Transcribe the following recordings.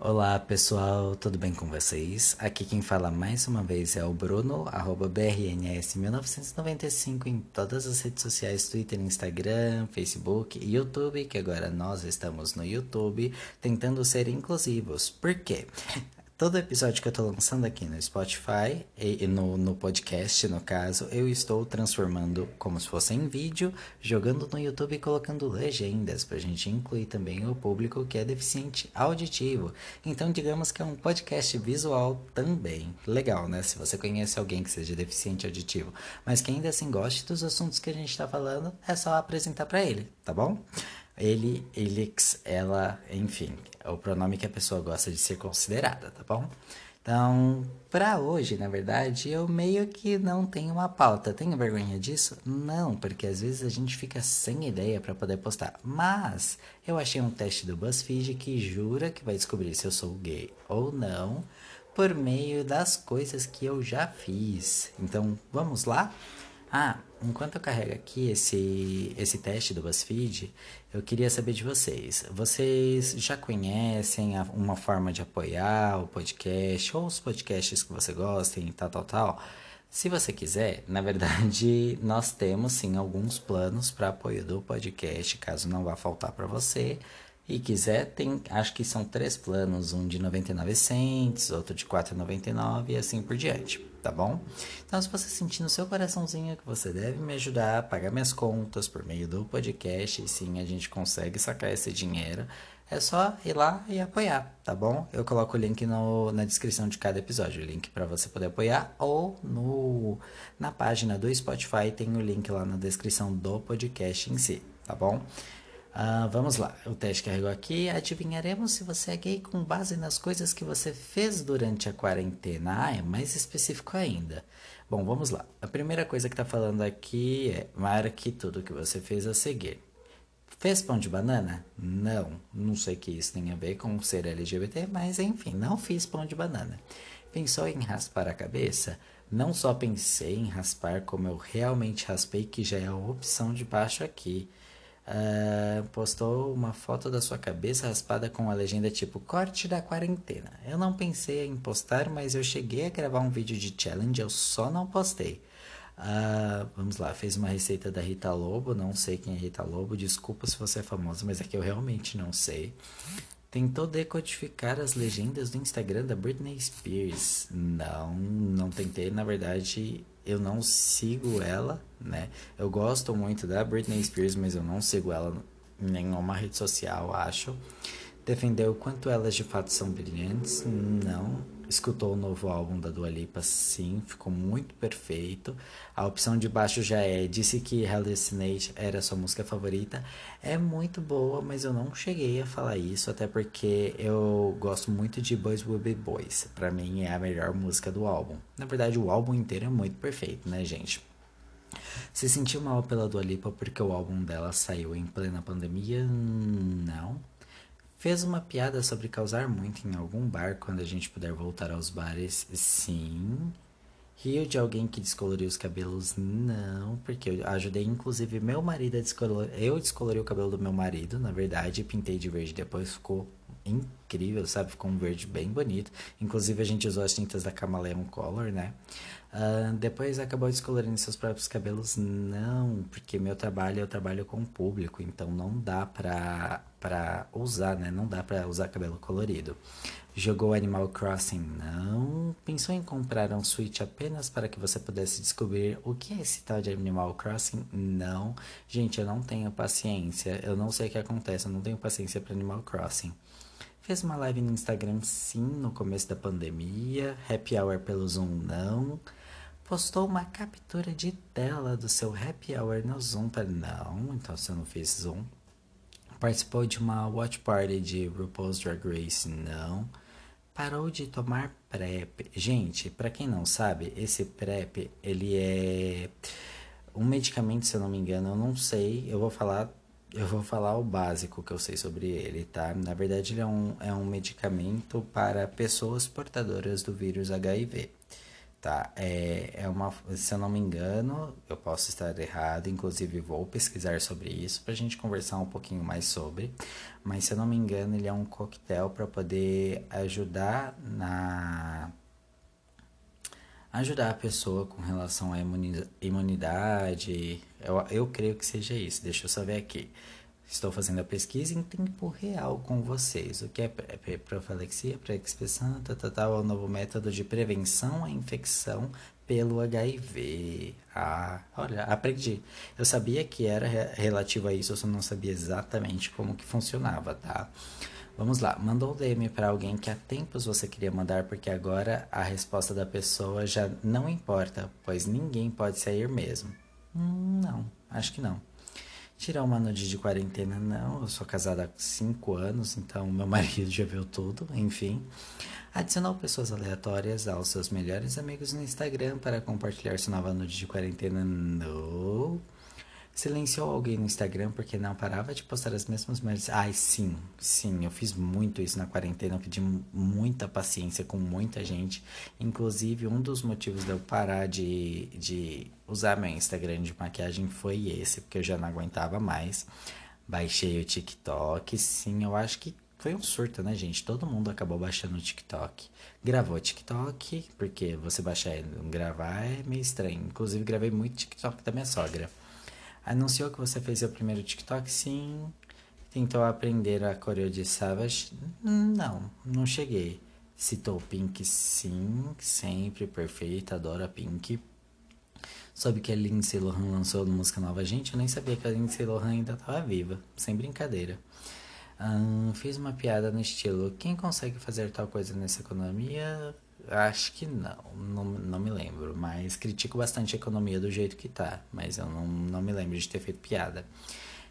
Olá pessoal, tudo bem com vocês? Aqui quem fala mais uma vez é o Bruno, arroba BRNS1995 em todas as redes sociais, Twitter, Instagram, Facebook e YouTube, que agora nós estamos no YouTube tentando ser inclusivos. Por quê? Todo episódio que eu tô lançando aqui no Spotify e no, no podcast, no caso, eu estou transformando como se fosse em vídeo, jogando no YouTube e colocando legendas pra gente incluir também o público que é deficiente auditivo. Então, digamos que é um podcast visual também. Legal, né? Se você conhece alguém que seja deficiente auditivo, mas que ainda assim goste dos assuntos que a gente tá falando, é só apresentar para ele, tá bom? Ele, elix, ela, enfim, é o pronome que a pessoa gosta de ser considerada, tá bom? Então, para hoje, na verdade, eu meio que não tenho uma pauta. Tenho vergonha disso? Não, porque às vezes a gente fica sem ideia para poder postar. Mas eu achei um teste do BuzzFeed que jura que vai descobrir se eu sou gay ou não por meio das coisas que eu já fiz. Então, vamos lá? Ah, enquanto eu carrego aqui esse, esse teste do BuzzFeed, eu queria saber de vocês. Vocês já conhecem a, uma forma de apoiar o podcast ou os podcasts que você gosta e tal, tal, tal? Se você quiser, na verdade, nós temos sim alguns planos para apoio do podcast, caso não vá faltar para você. E quiser, tem, acho que são três planos, um de 99 cents, outro de 4,99 e assim por diante tá bom? Então, se você sentir no seu coraçãozinho que você deve me ajudar a pagar minhas contas por meio do podcast, e sim a gente consegue sacar esse dinheiro, é só ir lá e apoiar, tá bom? Eu coloco o link no, na descrição de cada episódio, o link para você poder apoiar, ou no, na página do Spotify tem o link lá na descrição do podcast em si, tá bom? Uh, vamos lá, o teste carregou aqui. Adivinharemos se você é gay com base nas coisas que você fez durante a quarentena. Ah, é mais específico ainda. Bom, vamos lá. A primeira coisa que está falando aqui é marque tudo que você fez a seguir. Fez pão de banana? Não. Não sei que isso tem a ver com ser LGBT, mas enfim, não fiz pão de banana. Pensou em raspar a cabeça? Não só pensei em raspar, como eu realmente raspei, que já é a opção de baixo aqui uh, postou uma foto da sua cabeça raspada com a legenda tipo corte da quarentena. Eu não pensei em postar, mas eu cheguei a gravar um vídeo de challenge, eu só não postei. Uh, vamos lá, fez uma receita da Rita Lobo, não sei quem é Rita Lobo, desculpa se você é famosa, mas é que eu realmente não sei. Tentou decodificar as legendas do Instagram da Britney Spears. Não, não tentei, na verdade, eu não sigo ela, né? Eu gosto muito da Britney Spears, mas eu não sigo ela em nenhuma rede social, acho. Defendeu quanto elas de fato são brilhantes? Não. Escutou o novo álbum da Dua Lipa? Sim, ficou muito perfeito. A opção de baixo já é. Disse que Hallucinate era sua música favorita. É muito boa, mas eu não cheguei a falar isso, até porque eu gosto muito de Boys Will Be Boys. Pra mim é a melhor música do álbum. Na verdade, o álbum inteiro é muito perfeito, né, gente? Se sentiu mal pela Dua Lipa porque o álbum dela saiu em plena pandemia? Não. Fez uma piada sobre causar muito em algum bar quando a gente puder voltar aos bares? Sim. Riu de alguém que descoloriu os cabelos? Não, porque eu ajudei inclusive meu marido a descolorir. Eu descolori o cabelo do meu marido, na verdade, pintei de verde, depois ficou incrível, sabe? Ficou um verde bem bonito. Inclusive a gente usou as tintas da Camaleon Color, né? Uh, depois acabou descolorindo seus próprios cabelos? Não, porque meu trabalho eu trabalho com o público, então não dá pra, pra usar, né? Não dá pra usar cabelo colorido. Jogou Animal Crossing? Não. Pensou em comprar um Switch apenas para que você pudesse descobrir o que é esse tal de Animal Crossing? Não. Gente, eu não tenho paciência. Eu não sei o que acontece, eu não tenho paciência para Animal Crossing. Fez uma live no Instagram, sim, no começo da pandemia. Happy Hour pelo Zoom, não postou uma captura de tela do seu happy hour no Zoom. Para não, então você não fez Zoom. Participou de uma watch party de RuPaul's Drag Race? Não. Parou de tomar PrEP. Gente, para quem não sabe, esse PrEP, ele é um medicamento, se eu não me engano, eu não sei, eu vou falar eu vou falar o básico que eu sei sobre ele, tá? Na verdade, ele é um, é um medicamento para pessoas portadoras do vírus HIV tá? É, é uma, se eu não me engano, eu posso estar errado, inclusive vou pesquisar sobre isso pra gente conversar um pouquinho mais sobre. Mas se eu não me engano, ele é um coquetel para poder ajudar na ajudar a pessoa com relação à imunidade. Eu, eu creio que seja isso. Deixa eu só ver aqui. Estou fazendo a pesquisa em tempo real com vocês. O que é profilaxia, pré-expressão, tal, é o novo método de prevenção à infecção pelo HIV. Ah, olha, aprendi. Eu sabia que era relativo a isso, eu só não sabia exatamente como que funcionava, tá? Vamos lá, mandou um DM para alguém que há tempos você queria mandar, porque agora a resposta da pessoa já não importa, pois ninguém pode sair mesmo. Hum, não, acho que não. Tirar uma nude de quarentena, não. Eu sou casada há 5 anos, então meu marido já viu tudo, enfim. Adicionou pessoas aleatórias aos seus melhores amigos no Instagram para compartilhar sua nova nude de quarentena, não. Silenciou alguém no Instagram porque não parava de postar as mesmas merdas. Ai, sim, sim, eu fiz muito isso na quarentena. Eu pedi muita paciência com muita gente. Inclusive, um dos motivos de eu parar de, de usar meu Instagram de maquiagem foi esse, porque eu já não aguentava mais. Baixei o TikTok. Sim, eu acho que foi um surto, né, gente? Todo mundo acabou baixando o TikTok. Gravou o TikTok, porque você baixar e não gravar é meio estranho. Inclusive, gravei muito TikTok da minha sogra. Anunciou que você fez seu primeiro TikTok? Sim. Tentou aprender a coreo de Savage? Não, não cheguei. Citou Pink? Sim, sempre perfeita, adoro a Pink. Soube que a Lindsay Lohan lançou música nova. Gente, eu nem sabia que a Lindsay Lohan ainda estava viva. Sem brincadeira. fiz uma piada no estilo: quem consegue fazer tal coisa nessa economia Acho que não, não, não me lembro, mas critico bastante a economia do jeito que tá, mas eu não, não me lembro de ter feito piada.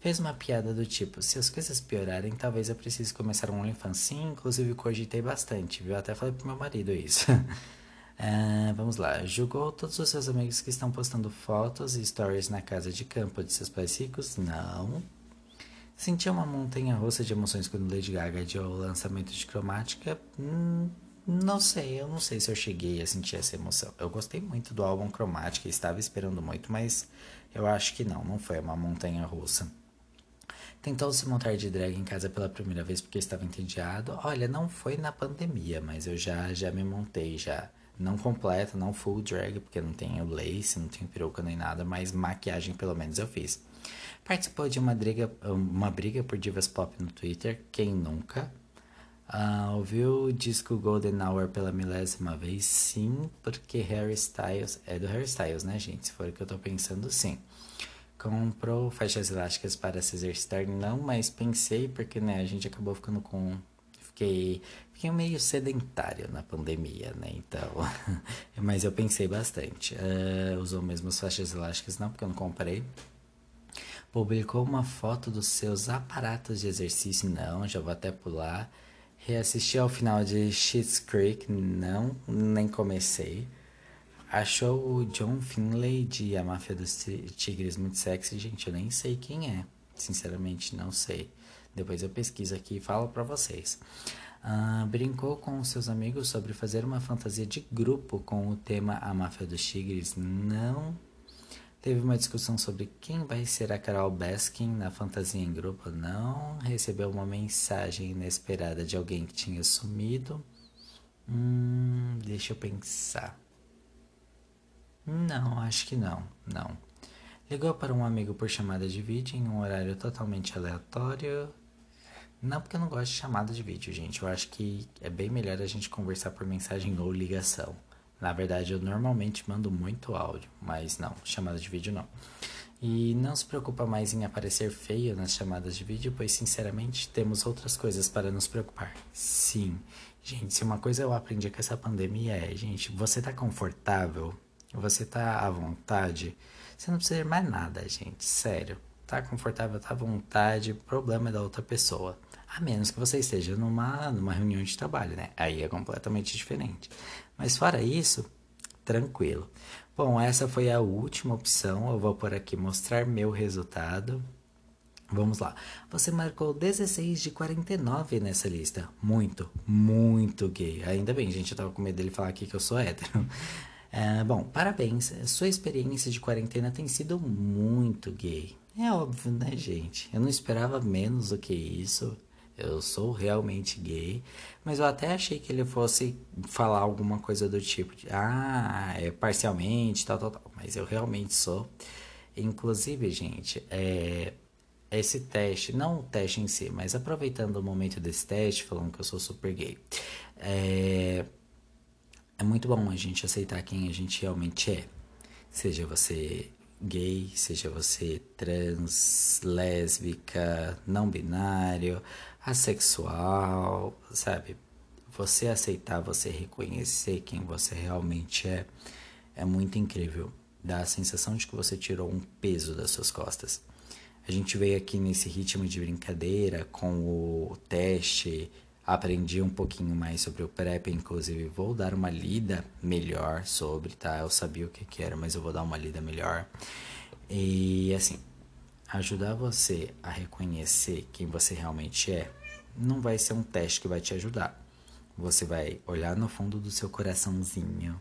Fez uma piada do tipo, se as coisas piorarem, talvez eu precise começar um OnlyFans. Sim, inclusive cogitei bastante, viu? Até falei pro meu marido isso. uh, vamos lá. Julgou todos os seus amigos que estão postando fotos e stories na casa de campo de seus pais ricos? Não. Sentiu uma montanha russa de emoções quando Lady Gaga adiou o lançamento de Cromática? Hum, não sei, eu não sei se eu cheguei a sentir essa emoção. Eu gostei muito do álbum Cromática, estava esperando muito, mas eu acho que não, não foi uma montanha russa. Tentou se montar de drag em casa pela primeira vez porque estava entediado. Olha, não foi na pandemia, mas eu já já me montei já. Não completa, não full drag, porque não tenho lace, não tenho peruca nem nada, mas maquiagem pelo menos eu fiz. Participou de uma briga, uma briga por divas pop no Twitter, quem nunca? Uh, ouviu o disco Golden Hour pela milésima vez? Sim, porque Harry Styles. É do Harry Styles, né, gente? Se for o que eu tô pensando, sim. Comprou faixas elásticas para se exercitar? Não, mas pensei, porque, né, a gente acabou ficando com. Fiquei, fiquei meio sedentário na pandemia, né? Então. mas eu pensei bastante. Uh, usou mesmo as faixas elásticas? Não, porque eu não comprei. Publicou uma foto dos seus aparatos de exercício? Não, já vou até pular. Reassisti ao final de Schitt's Creek, não, nem comecei. Achou o John Finlay de A Máfia dos Tigres muito sexy? Gente, eu nem sei quem é. Sinceramente, não sei. Depois eu pesquiso aqui e falo pra vocês. Uh, brincou com seus amigos sobre fazer uma fantasia de grupo com o tema A Máfia dos Tigres? Não Teve uma discussão sobre quem vai ser a Carol Baskin na fantasia em grupo. Não. Recebeu uma mensagem inesperada de alguém que tinha sumido. Hum, deixa eu pensar. Não, acho que não. Não. Ligou para um amigo por chamada de vídeo em um horário totalmente aleatório. Não, porque eu não gosto de chamada de vídeo, gente. Eu acho que é bem melhor a gente conversar por mensagem ou ligação. Na verdade, eu normalmente mando muito áudio, mas não, chamada de vídeo não. E não se preocupa mais em aparecer feio nas chamadas de vídeo, pois sinceramente temos outras coisas para nos preocupar. Sim, gente, se uma coisa eu aprendi com essa pandemia é, gente, você tá confortável, você tá à vontade, você não precisa de mais nada, gente, sério. Tá confortável, tá à vontade, problema é da outra pessoa. A menos que você esteja numa, numa reunião de trabalho, né? Aí é completamente diferente. Mas fora isso, tranquilo. Bom, essa foi a última opção. Eu vou por aqui mostrar meu resultado. Vamos lá. Você marcou 16 de 49 nessa lista. Muito, muito gay. Ainda bem, gente. Eu tava com medo dele falar aqui que eu sou hétero. É, bom, parabéns. Sua experiência de quarentena tem sido muito gay. É óbvio, né, gente? Eu não esperava menos do que isso. Eu sou realmente gay, mas eu até achei que ele fosse falar alguma coisa do tipo de, ah, é parcialmente, tal, tal, tal. Mas eu realmente sou. Inclusive, gente, é, esse teste, não o teste em si, mas aproveitando o momento desse teste, falando que eu sou super gay, é, é muito bom a gente aceitar quem a gente realmente é. Seja você gay, seja você trans, lésbica, não binário, assexual, sabe? Você aceitar, você reconhecer quem você realmente é, é muito incrível. Dá a sensação de que você tirou um peso das suas costas. A gente veio aqui nesse ritmo de brincadeira com o teste, aprendi um pouquinho mais sobre o PrEP, inclusive vou dar uma lida melhor sobre, tá? Eu sabia o que, que era, mas eu vou dar uma lida melhor. E assim, ajudar você a reconhecer quem você realmente é não vai ser um teste que vai te ajudar. Você vai olhar no fundo do seu coraçãozinho,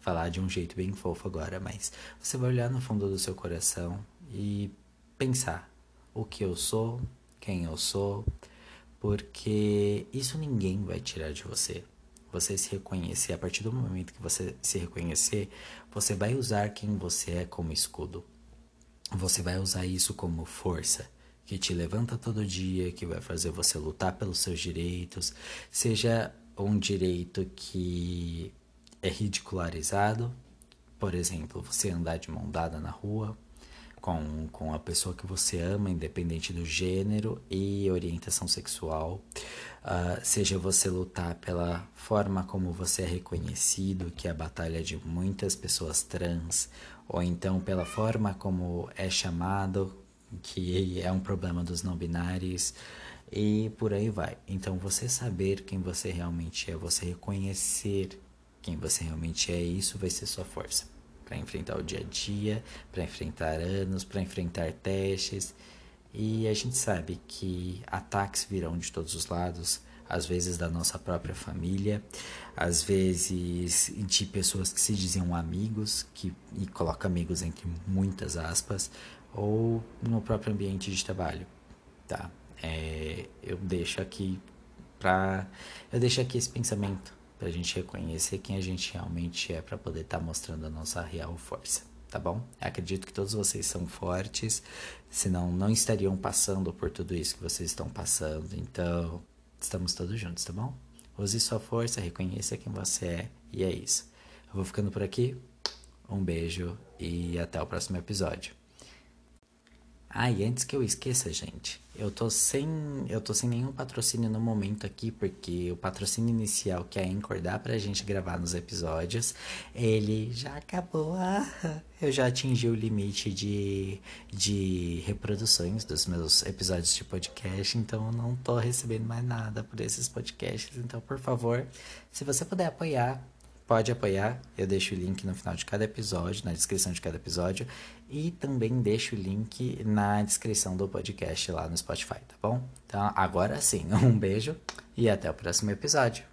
falar de um jeito bem fofo agora, mas você vai olhar no fundo do seu coração e pensar o que eu sou, quem eu sou, porque isso ninguém vai tirar de você. Você se reconhecer, a partir do momento que você se reconhecer, você vai usar quem você é como escudo. Você vai usar isso como força que te levanta todo dia, que vai fazer você lutar pelos seus direitos, seja um direito que é ridicularizado, por exemplo, você andar de mão dada na rua com, com a pessoa que você ama, independente do gênero e orientação sexual, uh, seja você lutar pela forma como você é reconhecido, que é a batalha de muitas pessoas trans, ou então pela forma como é chamado que é um problema dos não binários e por aí vai. Então, você saber quem você realmente é, você reconhecer quem você realmente é, isso vai ser sua força para enfrentar o dia a dia, para enfrentar anos, para enfrentar testes. E a gente sabe que ataques virão de todos os lados, às vezes da nossa própria família, às vezes de pessoas que se diziam amigos, que e coloca amigos entre muitas aspas, ou no próprio ambiente de trabalho, tá? É, eu deixo aqui para eu deixo aqui esse pensamento para a gente reconhecer quem a gente realmente é para poder estar tá mostrando a nossa real força, tá bom? Acredito que todos vocês são fortes, senão não estariam passando por tudo isso que vocês estão passando. Então, estamos todos juntos, tá bom? Use sua força, reconheça quem você é e é isso. Eu vou ficando por aqui. Um beijo e até o próximo episódio. Ah, e antes que eu esqueça, gente, eu tô sem, eu tô sem nenhum patrocínio no momento aqui, porque o patrocínio inicial que a Anchor dá pra gente gravar nos episódios, ele já acabou. Eu já atingi o limite de, de reproduções dos meus episódios de podcast, então eu não tô recebendo mais nada por esses podcasts. Então, por favor, se você puder apoiar, pode apoiar. Eu deixo o link no final de cada episódio, na descrição de cada episódio. E também deixo o link na descrição do podcast lá no Spotify, tá bom? Então, agora sim, um beijo e até o próximo episódio.